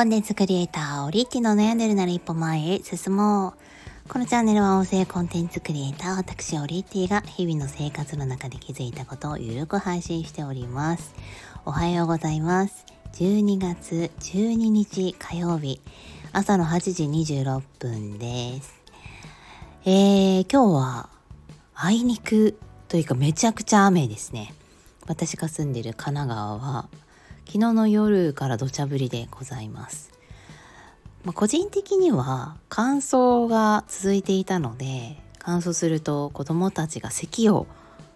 コンテンツクリエイター、オリティの悩んでるなら一歩前へ進もう。このチャンネルは音声コンテンツクリエイター、私、オリッティが日々の生活の中で気づいたことをゆるく配信しております。おはようございます。12月12日火曜日、朝の8時26分です。えー、今日は、あいにくというかめちゃくちゃ雨ですね。私が住んでる神奈川は昨日の夜から土砂降りでございます。まあ、個人的には乾燥が続いていたので乾燥すると子供たちが咳を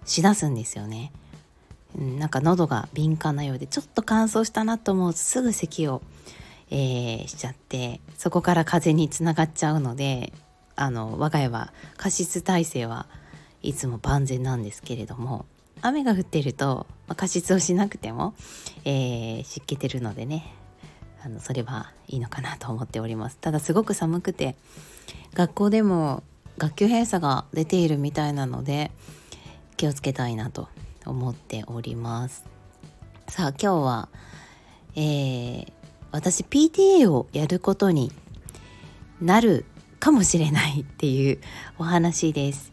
しだすんですよね。なんか喉が敏感なようでちょっと乾燥したなと思うとすぐ咳を、えー、しちゃってそこから風邪につながっちゃうのであの我が家は加湿体制はいつも万全なんですけれども雨が降っていると、まあ、加湿をしなくても、えー、湿気てるのでねあのそれはいいのかなと思っております。ただすごく寒くて学校でも学級閉鎖が出ているみたいなので気をつけたいなと思っております。さあ今日は、えー、私 PTA をやることになるかもしれないっていうお話です。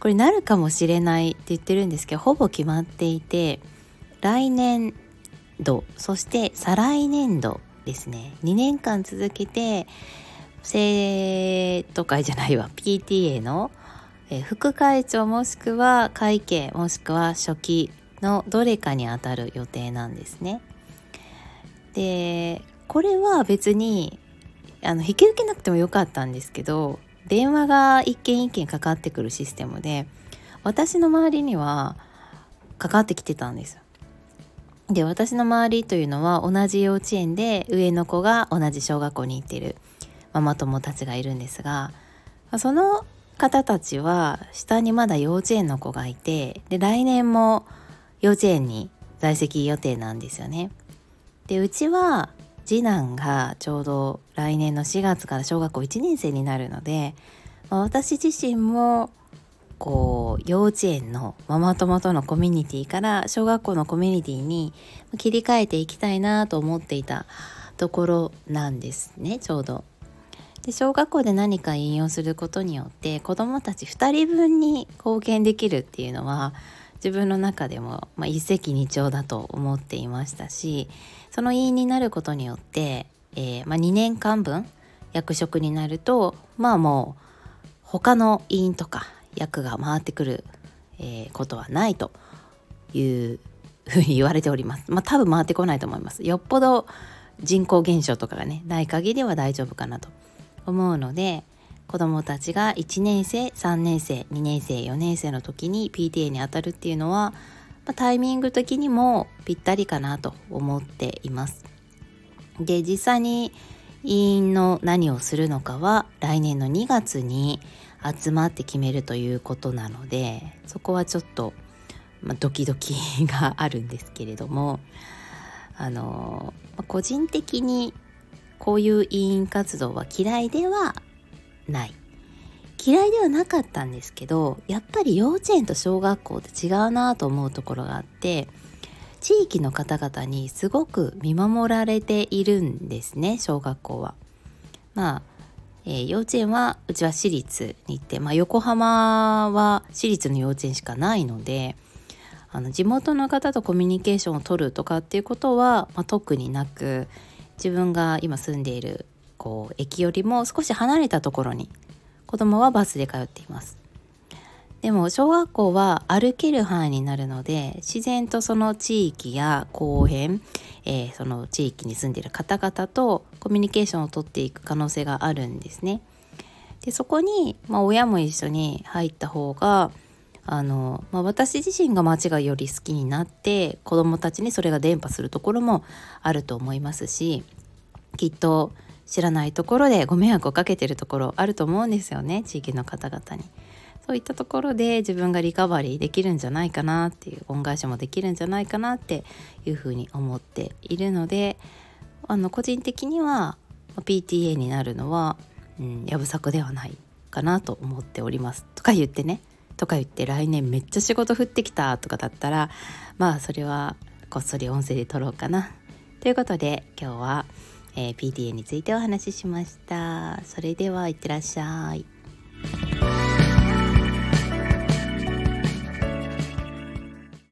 これなるかもしれないって言ってるんですけどほぼ決まっていて来年度そして再来年度ですね2年間続けて生徒会じゃないわ PTA の副会長もしくは会計もしくは初期のどれかにあたる予定なんですね。でこれは別にあの引き受けなくてもよかったんですけど電話が一件一件かかってくるシステムで私の周りにはかかってきてたんですで私の周りというのは同じ幼稚園で上の子が同じ小学校に行ってるママ友たちがいるんですがその方たちは下にまだ幼稚園の子がいてで来年も幼稚園に在籍予定なんですよね。でうちは次男がちょうど来年の4月から小学校1年生になるので、まあ、私自身もこう幼稚園のママ友とのコミュニティから小学校のコミュニティに切り替えていきたいなと思っていたところなんですねちょうど。で小学校で何か引用することによって子どもたち2人分に貢献できるっていうのは自分の中でも、まあ、一石二鳥だと思っていましたしその委員になることによって、えー、まあ、2年間分役職になるとまあもう他の委員とか役が回ってくる、えー、ことはないというふうに言われております。まあ多分回ってこないと思います。よっぽど人口減少とかがねない限りは大丈夫かなと思うので子どもたちが1年生3年生2年生4年生の時に PTA にあたるっていうのは、まあ、タイミング的にもぴったりかなと思っています。で実際に委員の何をするのかは来年の2月に集まって決めるということなのでそこはちょっと、まあ、ドキドキがあるんですけれどもあの、ま、個人的にこういう委員活動は嫌いではない嫌いではなかったんですけどやっぱり幼稚園と小学校って違うなと思うところがあって地域の方々にすごく見守られているんですね小学校は。まあ、えー、幼稚園はうちは私立に行って、まあ、横浜は私立の幼稚園しかないのであの地元の方とコミュニケーションを取るとかっていうことは、まあ、特になく自分が今住んでいるこう駅よりも少し離れたところに子供はバスで通っていますでも小学校は歩ける範囲になるので自然とその地域や公園、えー、その地域に住んでいる方々とコミュニケーションをとっていく可能性があるんですね。でそこに、まあ、親も一緒に入った方があの、まあ、私自身が街がより好きになって子どもたちにそれが伝播するところもあると思いますしきっと知らないところでご迷惑をかけてるところあると思うんですよね地域の方々に。そういったところで自分がリカバリーできるんじゃないかなっていう恩返しもできるんじゃないかなっていうふうに思っているのであの個人的には PTA になるのは、うん、やぶさくではないかなと思っておりますとか言ってねとか言って来年めっちゃ仕事降ってきたとかだったらまあそれはこっそり音声で撮ろうかなということで今日はえー、PTA についてお話ししました。それではいってらっしゃい。